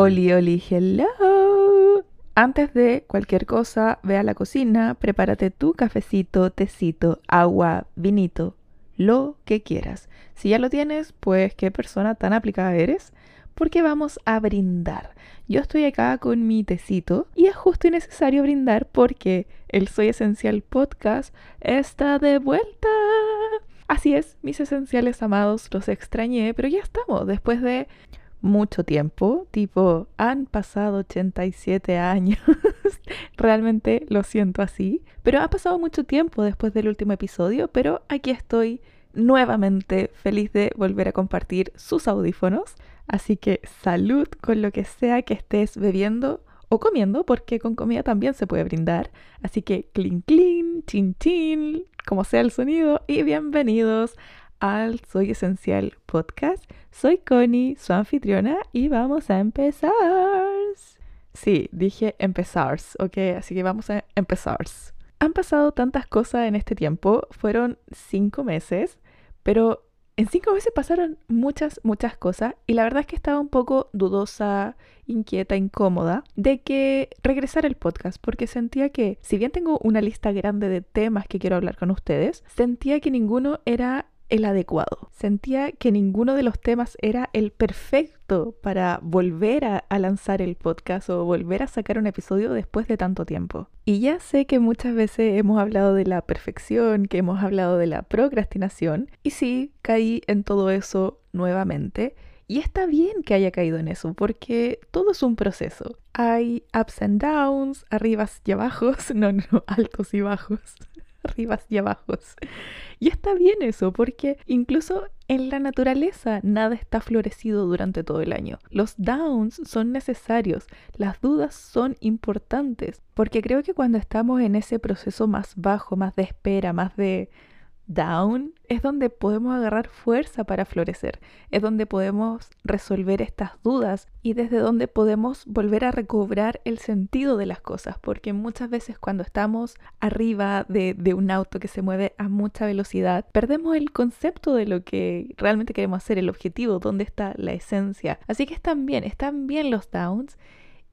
Oli, oli, hello. Antes de cualquier cosa, ve a la cocina, prepárate tu cafecito, tecito, agua, vinito, lo que quieras. Si ya lo tienes, pues qué persona tan aplicada eres, porque vamos a brindar. Yo estoy acá con mi tecito y es justo y necesario brindar porque el Soy Esencial podcast está de vuelta. Así es, mis esenciales amados, los extrañé, pero ya estamos después de mucho tiempo, tipo, han pasado 87 años, realmente lo siento así, pero ha pasado mucho tiempo después del último episodio, pero aquí estoy nuevamente feliz de volver a compartir sus audífonos, así que salud con lo que sea que estés bebiendo o comiendo, porque con comida también se puede brindar, así que clean clean, chin chin, como sea el sonido, y bienvenidos al Soy Esencial Podcast. Soy Connie, su anfitriona, y vamos a empezar. Sí, dije empezar, ok, así que vamos a empezar. Han pasado tantas cosas en este tiempo, fueron cinco meses, pero en cinco meses pasaron muchas, muchas cosas y la verdad es que estaba un poco dudosa, inquieta, incómoda de que regresara el podcast porque sentía que, si bien tengo una lista grande de temas que quiero hablar con ustedes, sentía que ninguno era el adecuado. Sentía que ninguno de los temas era el perfecto para volver a, lanzar el podcast o volver a sacar un episodio después de tanto tiempo. Y ya sé que muchas veces hemos hablado de la perfección, que hemos hablado de la procrastinación, y sí, caí en todo eso nuevamente. Y está bien que haya caído en eso, porque todo es un proceso. Hay ups and downs, arribas y abajos, no, no, altos y bajos arribas y abajos. Y está bien eso, porque incluso en la naturaleza nada está florecido durante todo el año. Los downs son necesarios, las dudas son importantes, porque creo que cuando estamos en ese proceso más bajo, más de espera, más de down es donde podemos agarrar fuerza para florecer, es donde podemos resolver estas dudas y desde donde podemos volver a recobrar el sentido de las cosas, porque muchas veces cuando estamos arriba de, un auto que se mueve a mucha velocidad, perdemos el concepto de lo que realmente queremos hacer, el objetivo, dónde está la esencia. Así que están bien, están bien los downs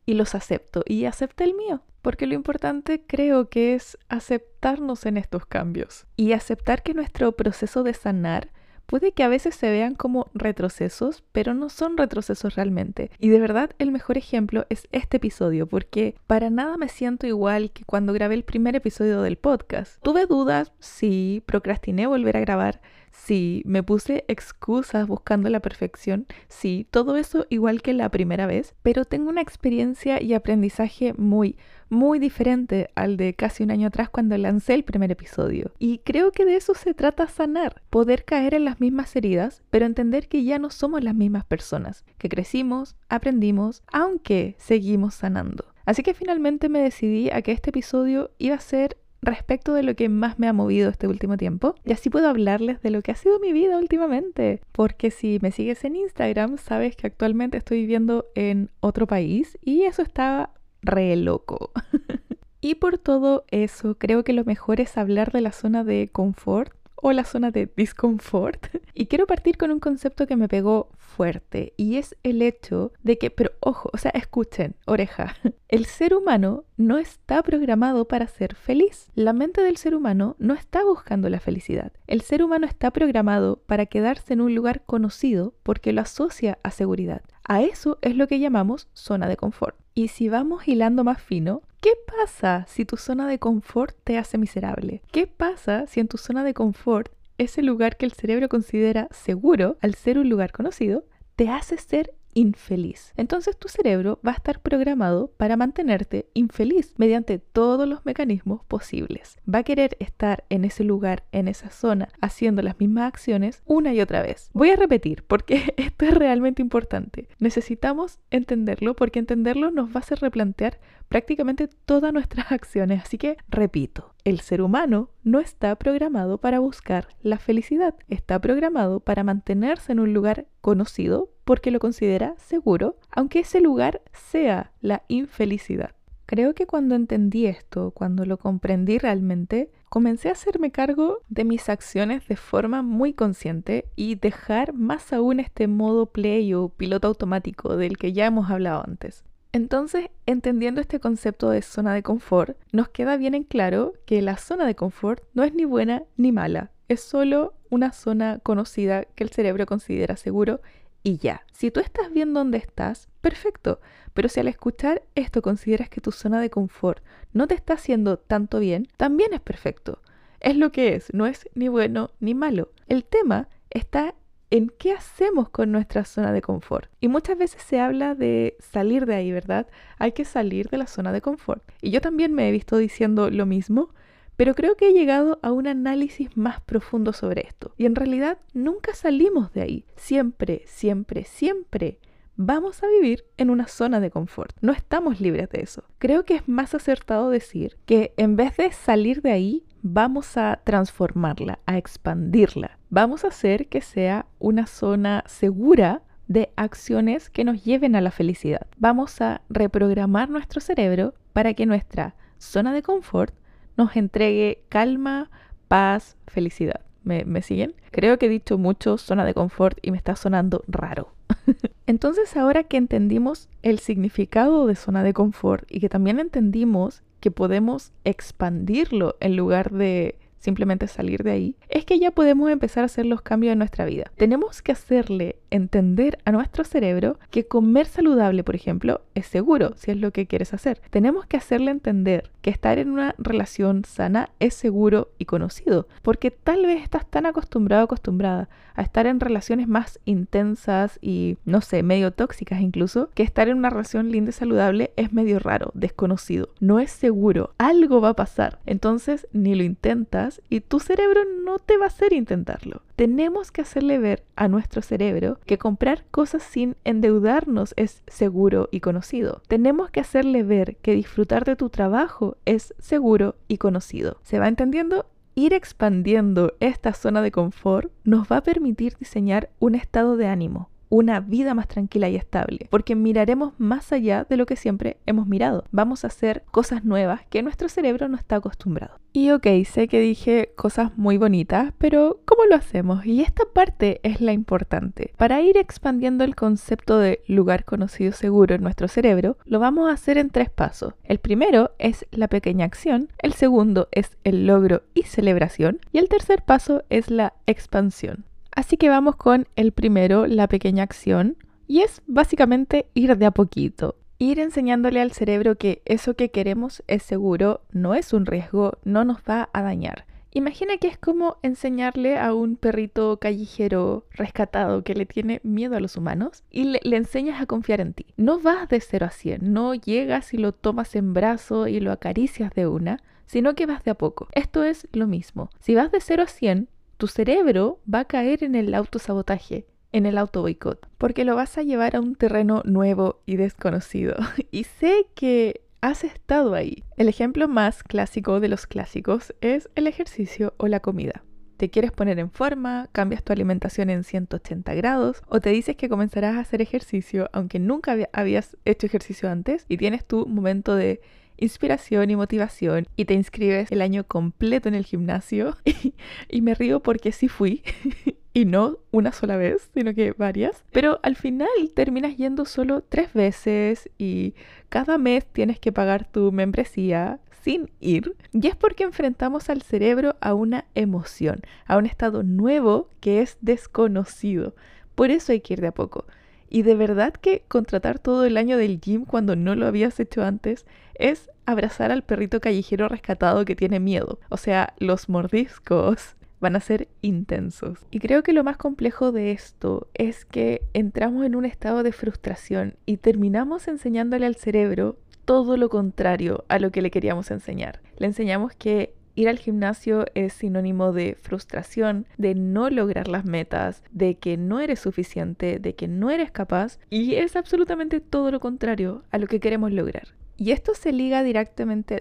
y los acepto y acepta el mío. Porque lo importante creo que es aceptarnos en estos cambios y aceptar que nuestro proceso de sanar puede que a veces se vean como retrocesos, pero no son retrocesos realmente. Y de verdad el mejor ejemplo es este episodio, porque para nada me siento igual que cuando grabé el primer episodio del podcast. Tuve dudas, sí, procrastiné volver a grabar, sí, me puse excusas buscando la perfección, sí, todo eso igual que la primera vez, pero tengo una experiencia y aprendizaje muy, muy diferente al de casi un año atrás cuando lancé el primer episodio. Y creo que de eso se trata sanar, poder caer en las mismas heridas, pero entender que ya no somos las mismas personas, que crecimos, aprendimos, aunque seguimos sanando. Así que finalmente me decidí a que este episodio iba a ser respecto de lo que más me ha movido este último tiempo y así puedo hablarles de lo que ha sido mi vida últimamente. Porque si me sigues en Instagram, sabes que actualmente estoy viviendo en otro país y eso está re loco. y por todo eso, creo que lo mejor es hablar de la zona de confort o la zona de disconfort. Y quiero partir con un concepto que me pegó fuerte y es el hecho de que, pero ojo, o sea, escuchen, oreja, el ser humano no está programado para ser feliz. La mente del ser humano no está buscando la felicidad. El ser humano está programado para quedarse en un lugar conocido porque lo asocia a seguridad. A eso es lo que llamamos zona de confort. Y si vamos hilando más fino, ¿Qué pasa si tu zona de confort te hace miserable? ¿Qué pasa si en tu zona de confort, ese lugar que el cerebro considera seguro, al ser un lugar conocido, te hace ser infeliz. Entonces tu cerebro va a estar programado para mantenerte infeliz mediante todos los mecanismos posibles. Va a querer estar en ese lugar, en esa zona, haciendo las mismas acciones una y otra vez. Voy a repetir porque esto es realmente importante. Necesitamos entenderlo porque entenderlo nos va a hacer replantear prácticamente todas nuestras acciones. Así que repito, el ser humano no está programado para buscar la felicidad, está programado para mantenerse en un lugar conocido porque lo considera seguro, aunque ese lugar sea la infelicidad. Creo que cuando entendí esto, cuando lo comprendí realmente, comencé a hacerme cargo de mis acciones de forma muy consciente y dejar más aún este modo play o piloto automático del que ya hemos hablado antes. Entonces, entendiendo este concepto de zona de confort, nos queda bien en claro que la zona de confort no es ni buena ni mala, es solo una zona conocida que el cerebro considera seguro y ya. Si tú estás bien donde estás, perfecto. Pero si al escuchar esto consideras que tu zona de confort no te está haciendo tanto bien, también es perfecto. Es lo que es, no es ni bueno ni malo. El tema está en qué hacemos con nuestra zona de confort. Y muchas veces se habla de salir de ahí, ¿verdad? Hay que salir de la zona de confort. Y yo también me he visto diciendo lo mismo, pero creo que he llegado a un análisis más profundo sobre esto. Y en realidad nunca salimos de ahí. Siempre, siempre, siempre vamos a vivir en una zona de confort. No estamos libres de eso. Creo que es más acertado decir que en vez de salir de ahí, vamos a transformarla, a expandirla. Vamos a hacer que sea una zona segura de acciones que nos lleven a la felicidad. Vamos a reprogramar nuestro cerebro para que nuestra zona de confort nos entregue calma, paz, felicidad. ¿Me, siguen? Creo que he dicho mucho zona de confort y me está sonando raro. Entonces ahora que entendimos el significado de zona de confort y que también entendimos que podemos expandirlo en lugar de simplemente salir de ahí, es que ya podemos empezar a hacer los cambios en nuestra vida. Tenemos que hacerle entender a nuestro cerebro que comer saludable, por ejemplo, es seguro si es lo que quieres hacer. Tenemos que hacerle entender que estar en una relación sana es seguro y conocido, porque tal vez estás tan acostumbrado acostumbrada a estar en relaciones más intensas y, no sé, medio tóxicas incluso, que estar en una relación linda y saludable es medio raro, desconocido, no es seguro, algo va a pasar. Entonces ni lo intentas y tu cerebro no te va a hacer intentarlo. Tenemos que hacerle ver a nuestro cerebro que comprar cosas sin endeudarnos es seguro y conocido. Tenemos que hacerle ver que disfrutar de tu trabajo es seguro y conocido. ¿Se va entendiendo? Ir expandiendo esta zona de confort nos va a permitir diseñar un estado de ánimo, una vida más tranquila y estable, porque miraremos más allá de lo que siempre hemos mirado. Vamos a hacer cosas nuevas que nuestro cerebro no está acostumbrado. Y ok, sé que dije cosas muy bonitas, pero ¿cómo lo hacemos? Y esta parte es la importante. Para ir expandiendo el concepto de lugar conocido seguro en nuestro cerebro, lo vamos a hacer en tres pasos. El primero es la pequeña acción, el segundo es el logro y celebración, y el tercer paso es la expansión. Así que vamos con el primero, la pequeña acción, y es básicamente ir de a poquito. Ir enseñándole al cerebro que eso que queremos es seguro, no es un riesgo, no nos va a dañar. Imagina que es como enseñarle a un perrito callejero rescatado que le tiene miedo a los humanos y le, enseñas a confiar en ti. No vas de 0 a 100, no llegas y lo tomas en brazo y lo acaricias de una, sino que vas de a poco. Esto es lo mismo. Si vas de 0 a 100, tu cerebro va a caer en el autosabotaje, en el auto boicot, porque lo vas a llevar a un terreno nuevo y desconocido. Y sé que has estado ahí. El ejemplo más clásico de los clásicos es el ejercicio o la comida. Te quieres poner en forma, cambias tu alimentación en 180 grados o te dices que comenzarás a hacer ejercicio aunque nunca habías hecho ejercicio antes y tienes tu momento de inspiración y motivación y te inscribes el año completo en el gimnasio y, me río porque sí fui y no una sola vez, sino que varias. Pero al final terminas yendo solo tres veces y cada mes tienes que pagar tu membresía sin ir. Y es porque enfrentamos al cerebro a una emoción, a un estado nuevo que es desconocido. Por eso hay que ir de a poco. Y de verdad que contratar todo el año del gym cuando no lo habías hecho antes es abrazar al perrito callejero rescatado que tiene miedo. O sea, los mordiscos van a ser intensos. Y creo que lo más complejo de esto es que entramos en un estado de frustración y terminamos enseñándole al cerebro todo lo contrario a lo que le queríamos enseñar. Le enseñamos que Ir al gimnasio es sinónimo de frustración, de no lograr las metas, de que no eres suficiente, de que no eres capaz y es absolutamente todo lo contrario a lo que queremos lograr. Y esto se liga directamente,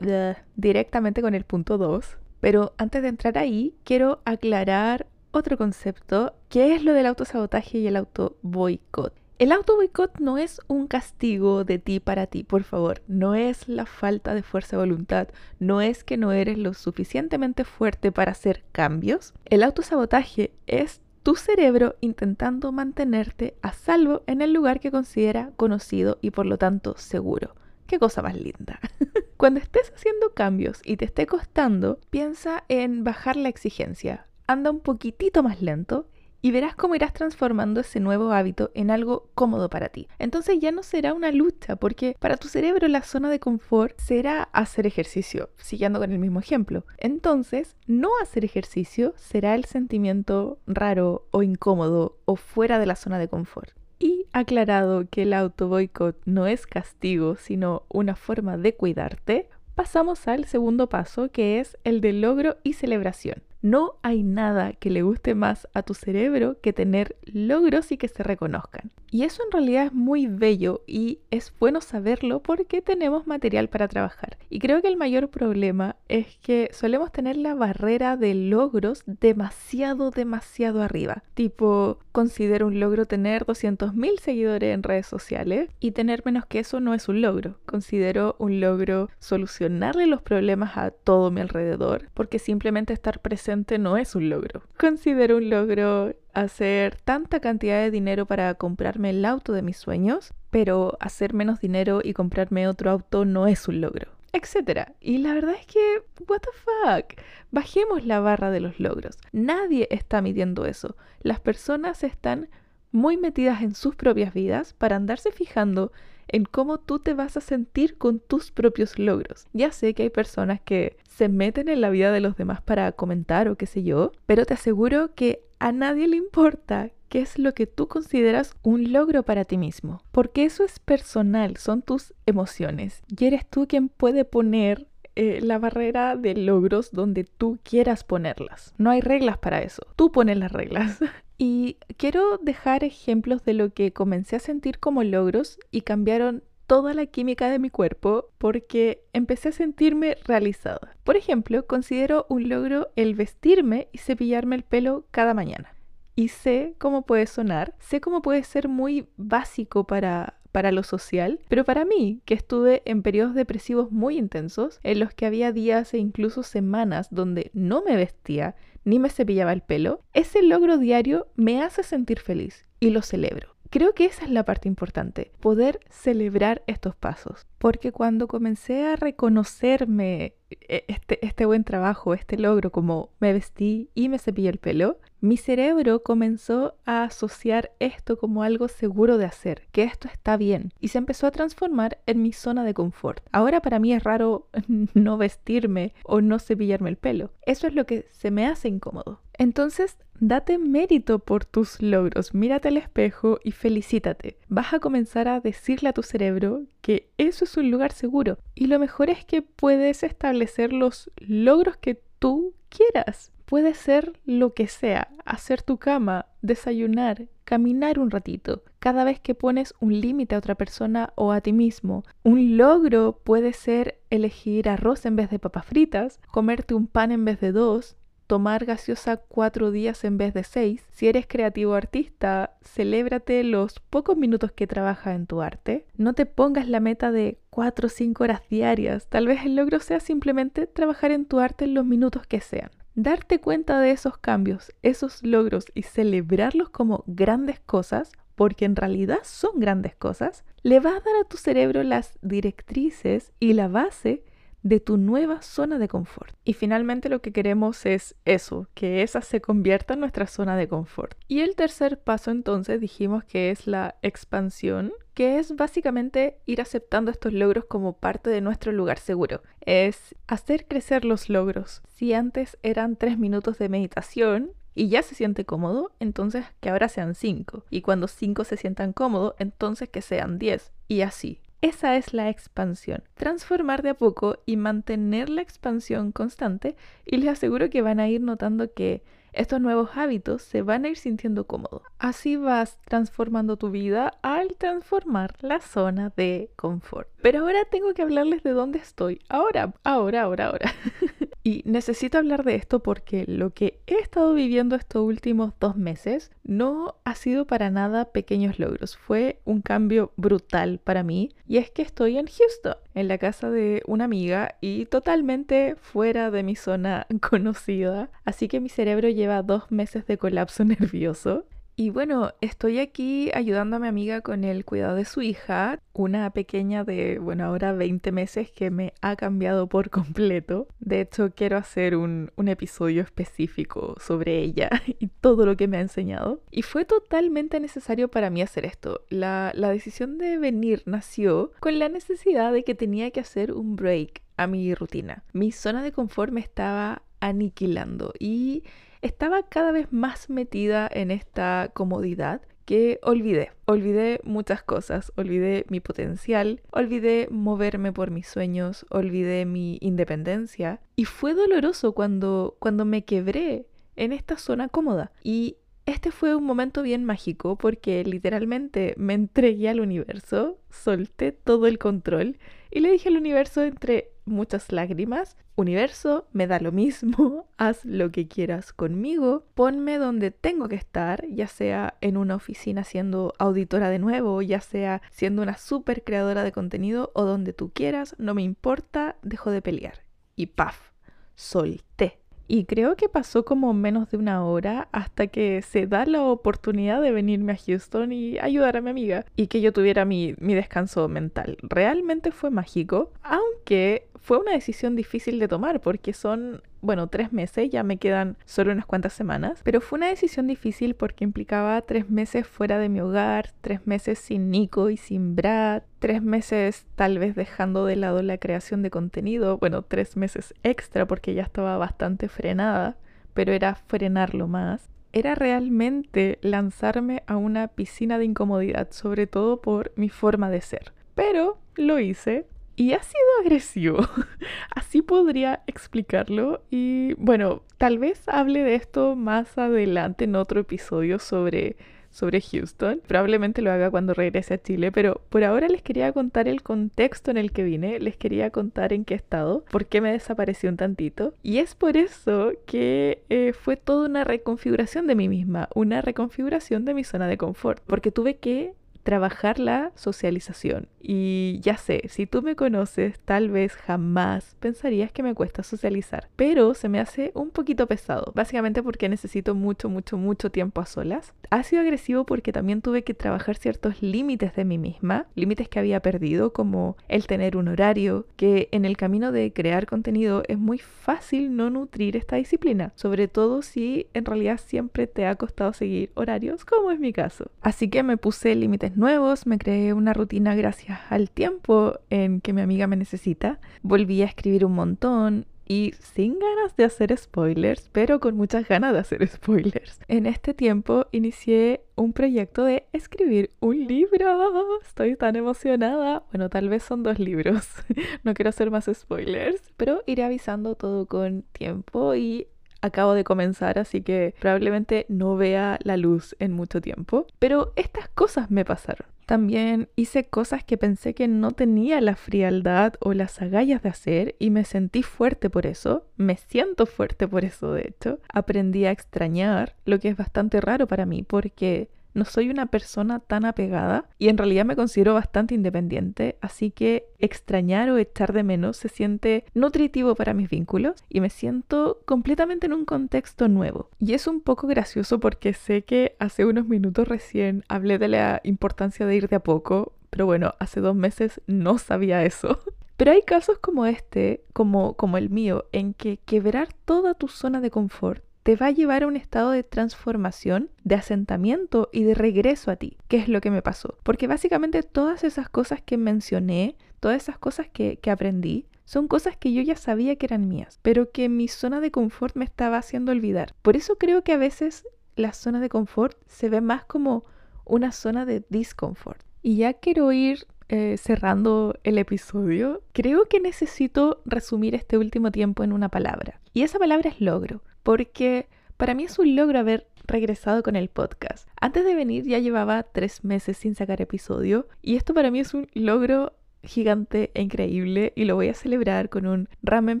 directamente con el punto 2, pero antes de entrar ahí quiero aclarar otro concepto, que es lo del autosabotaje y el auto boicot. El auto boicot no es un castigo de ti para ti, por favor. No es la falta de fuerza de voluntad. No es que no eres lo suficientemente fuerte para hacer cambios. El autosabotaje es tu cerebro intentando mantenerte a salvo en el lugar que considera conocido y por lo tanto seguro. Qué cosa más linda. Cuando estés haciendo cambios y te esté costando, piensa en bajar la exigencia. Anda un poquitito más lento y verás cómo irás transformando ese nuevo hábito en algo cómodo para ti. Entonces ya no será una lucha, porque para tu cerebro la zona de confort será hacer ejercicio, siguiendo con el mismo ejemplo. Entonces, no hacer ejercicio será el sentimiento raro o incómodo o fuera de la zona de confort. Y aclarado que el auto boicot no es castigo, sino una forma de cuidarte, pasamos al segundo paso que es el de logro y celebración. No hay nada que le guste más a tu cerebro que tener logros y que se reconozcan. Y eso en realidad es muy bello y es bueno saberlo porque tenemos material para trabajar. Y creo que el mayor problema es que solemos tener la barrera de logros demasiado, demasiado arriba. Tipo, considero un logro tener 200.000 seguidores en redes sociales y tener menos que eso no es un logro. Considero un logro solucionarle los problemas a todo mi alrededor porque simplemente estar presente no es un logro. Considero un logro hacer tanta cantidad de dinero para comprarme el auto de mis sueños, pero hacer menos dinero y comprarme otro auto no es un logro, etcétera. Y la verdad es que, what the fuck, bajemos la barra de los logros. Nadie está midiendo eso. Las personas están muy metidas en sus propias vidas para andarse fijando en cómo tú te vas a sentir con tus propios logros. Ya sé que hay personas que se meten en la vida de los demás para comentar o qué sé yo, pero te aseguro que a nadie le importa qué es lo que tú consideras un logro para ti mismo, porque eso es personal, son tus emociones y eres tú quien puede poner eh, la barrera de logros donde tú quieras ponerlas. No hay reglas para eso, tú pones las reglas. Y quiero dejar ejemplos de lo que comencé a sentir como logros y cambiaron toda la química de mi cuerpo porque empecé a sentirme realizada. Por ejemplo, considero un logro el vestirme y cepillarme el pelo cada mañana. Y sé cómo puede sonar, sé cómo puede ser muy básico para, para lo social, pero para mí, que estuve en periodos depresivos muy intensos, en los que había días e incluso semanas donde no me vestía ni me cepillaba el pelo, ese logro diario me hace sentir feliz y lo celebro. Creo que esa es la parte importante, poder celebrar estos pasos, porque cuando comencé a reconocerme e, este, este buen trabajo, este logro, como me vestí y me cepillé el pelo, mi cerebro comenzó a asociar esto como algo seguro de hacer, que esto está bien, y se empezó a transformar en mi zona de confort. Ahora para mí es raro no vestirme o no cepillarme el pelo. Eso es lo que se me hace incómodo. Entonces, date mérito por tus logros, mírate al espejo y felicítate. Vas a comenzar a decirle a tu cerebro que eso es un lugar seguro. Y lo mejor es que puedes establecer los logros que tú quieras. Puede ser lo que sea, hacer tu cama, desayunar, caminar un ratito. Cada vez que pones un límite a otra persona o a ti mismo, un logro puede ser elegir arroz en vez de papas fritas, comerte un pan en vez de dos, tomar gaseosa cuatro días en vez de seis. Si eres creativo artista, celébrate los pocos minutos que trabajas en tu arte. No te pongas la meta de cuatro o cinco horas diarias. Tal vez el logro sea simplemente trabajar en tu arte en los minutos que sean. Darte cuenta de esos cambios, esos logros y celebrarlos como grandes cosas, porque en realidad son grandes cosas, le va a dar a tu cerebro las directrices y la base de tu nueva zona de confort. Y finalmente lo que queremos es eso, que esa se convierta en nuestra zona de confort. Y el tercer paso entonces dijimos que es la expansión, que es básicamente ir aceptando estos logros como parte de nuestro lugar seguro. Es hacer crecer los logros. Si antes eran tres minutos de meditación, y ya se siente cómodo, entonces que ahora sean cinco. Y cuando cinco se sientan cómodos, entonces que sean diez. Y así. Esa es la expansión. Transformar de a poco y mantener la expansión constante y les aseguro que van a ir notando que estos nuevos hábitos se van a ir sintiendo cómodos. Así vas transformando tu vida al transformar la zona de confort. Pero ahora tengo que hablarles de dónde estoy. Ahora, ahora, ahora, ahora. Y necesito hablar de esto porque lo que he estado viviendo estos últimos dos meses no ha sido para nada pequeños logros. Fue un cambio brutal para mí. Y es que estoy en Houston, en la casa de una amiga y totalmente fuera de mi zona conocida. Así que mi cerebro lleva dos meses de colapso nervioso. Y bueno, estoy aquí ayudando a mi amiga con el cuidado de su hija, una pequeña de, bueno, ahora 20 meses que me ha cambiado por completo. De hecho, quiero hacer un, episodio específico sobre ella y todo lo que me ha enseñado. Y fue totalmente necesario para mí hacer esto. La, la decisión de venir nació con la necesidad de que tenía que hacer un break a mi rutina. Mi zona de confort me estaba aniquilando y estaba cada vez más metida en esta comodidad que olvidé. Olvidé muchas cosas, olvidé mi potencial, olvidé moverme por mis sueños, olvidé mi independencia y fue doloroso cuando cuando me quebré en esta zona cómoda y este fue un momento bien mágico porque literalmente me entregué al universo, solté todo el control y le dije al universo entre muchas lágrimas, universo, me da lo mismo, haz lo que quieras conmigo, ponme donde tengo que estar, ya sea en una oficina siendo auditora de nuevo, ya sea siendo una super creadora de contenido o donde tú quieras, no me importa, dejo de pelear. Y paf, solté. Y creo que pasó como menos de una hora hasta que se da la oportunidad de venirme a Houston y ayudar a mi amiga y que yo tuviera mi, mi descanso mental. Realmente fue mágico, aunque fue una decisión difícil de tomar porque son, bueno, tres meses, ya me quedan solo unas cuantas semanas, pero fue una decisión difícil porque implicaba tres meses fuera de mi hogar, tres meses sin Nico y sin Brad, tres meses tal vez dejando de lado la creación de contenido, bueno, tres meses extra porque ya estaba bastante frenada, pero era frenarlo más era realmente lanzarme a una piscina de incomodidad, sobre todo por mi forma de ser. Pero lo hice, y ha sido agresivo. Así podría explicarlo. Y bueno, tal vez hable de esto más adelante en otro episodio sobre, sobre Houston. Probablemente lo haga cuando regrese a Chile, pero por ahora les quería contar el contexto en el que vine, les quería contar en qué estado, por qué me desapareció un tantito. Y es por eso que eh, fue toda una reconfiguración de mí misma, una reconfiguración de mi zona de confort, porque tuve que trabajar la socialización. Y ya sé, si tú me conoces, tal vez jamás pensarías que me cuesta socializar, pero se me hace un poquito pesado, básicamente porque necesito mucho, mucho, mucho tiempo a solas. Ha sido agresivo porque también tuve que trabajar ciertos límites de mí misma, límites que había perdido, como el tener un horario, que en el camino de crear contenido es muy fácil no nutrir esta disciplina, sobre todo si en realidad siempre te ha costado seguir horarios, como es mi caso. Así que me puse límites nuevos, me creé una rutina gracias al tiempo en que mi amiga me necesita. Volví a escribir un montón y sin ganas de hacer spoilers, pero con muchas ganas de hacer spoilers. En este tiempo inicié un proyecto de escribir un libro. Estoy tan emocionada. Bueno, tal vez son dos libros. no quiero hacer más spoilers, pero iré avisando todo con tiempo y acabo de comenzar, así que probablemente no vea la luz en mucho tiempo. Pero estas cosas me pasaron. También hice cosas que pensé que no tenía la frialdad o las agallas de hacer y me sentí fuerte por eso. Me siento fuerte por eso, de hecho. Aprendí a extrañar, lo que es bastante raro para mí porque no soy una persona tan apegada y en realidad me considero bastante independiente, así que extrañar o echar de menos se siente nutritivo para mis vínculos y me siento completamente en un contexto nuevo. Y es un poco gracioso porque sé que hace unos minutos recién hablé de la importancia de ir de a poco, pero bueno, hace dos meses no sabía eso. Pero hay casos como este, como, como el mío, en que quebrar toda tu zona de confort te va a llevar a un estado de transformación, de asentamiento y de regreso a ti, que es lo que me pasó. Porque básicamente todas esas cosas que mencioné, todas esas cosas que, que aprendí, son cosas que yo ya sabía que eran mías, pero que mi zona de confort me estaba haciendo olvidar. Por eso creo que a veces la zona de confort se ve más como una zona de discomfort. Y ya quiero ir eh, cerrando el episodio, creo que necesito resumir este último tiempo en una palabra. Y esa palabra es logro porque para mí es un logro haber regresado con el podcast. Antes de venir ya llevaba tres meses sin sacar episodio y esto para mí es un logro gigante e increíble y lo voy a celebrar con un ramen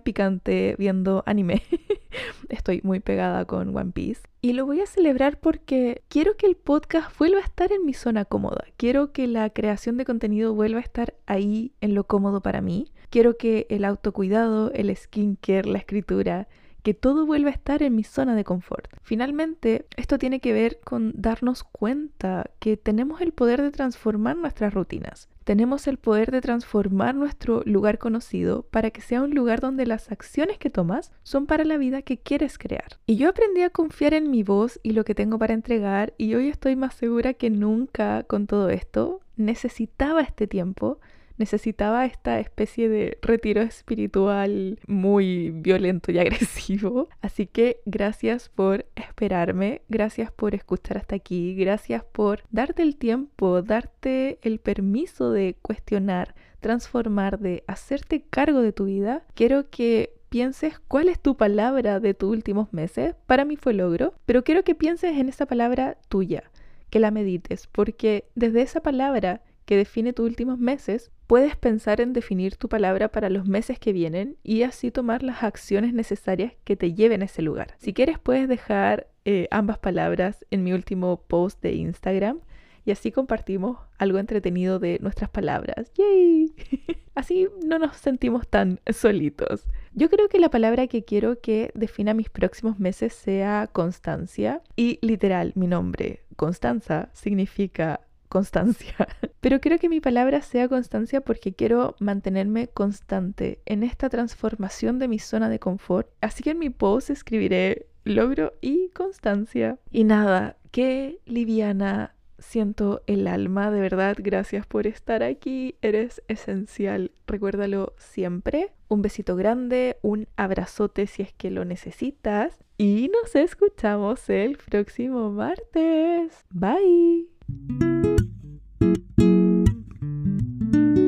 picante viendo anime. Estoy muy pegada con One Piece. Y lo voy a celebrar porque quiero que el podcast vuelva a estar en mi zona cómoda. Quiero que la creación de contenido vuelva a estar ahí en lo cómodo para mí. Quiero que el autocuidado, el skincare, la escritura, que todo vuelva a estar en mi zona de confort. Finalmente, esto tiene que ver con darnos cuenta que tenemos el poder de transformar nuestras rutinas. Tenemos el poder de transformar nuestro lugar conocido para que sea un lugar donde las acciones que tomas son para la vida que quieres crear. Y yo aprendí a confiar en mi voz y lo que tengo para entregar y hoy estoy más segura que nunca con todo esto. Necesitaba este tiempo necesitaba esta especie de retiro espiritual muy violento y agresivo. Así que gracias por esperarme, gracias por escuchar hasta aquí, gracias por darte el tiempo, darte el permiso de cuestionar, transformar, de hacerte cargo de tu vida. Quiero que pienses cuál es tu palabra de tus últimos meses. Para mí fue logro, pero quiero que pienses en esa palabra tuya, que la medites, porque desde esa palabra que define tus últimos meses, puedes pensar en definir tu palabra para los meses que vienen y así tomar las acciones necesarias que te lleven a ese lugar. Si quieres puedes dejar eh, ambas palabras en mi último post de Instagram y así compartimos algo entretenido de nuestras palabras. ¡Yay! así no nos sentimos tan solitos. Yo creo que la palabra que quiero que defina mis próximos meses sea constancia y literal mi nombre, Constanza, significa constancia. Pero quiero que mi palabra sea constancia porque quiero mantenerme constante en esta transformación de mi zona de confort. Así que en mi post escribiré logro y constancia. Y nada, qué liviana siento el alma, de verdad, gracias por estar aquí, eres esencial, recuérdalo siempre. Un besito grande, un abrazote si es que lo necesitas y nos escuchamos el próximo martes. Bye. thank you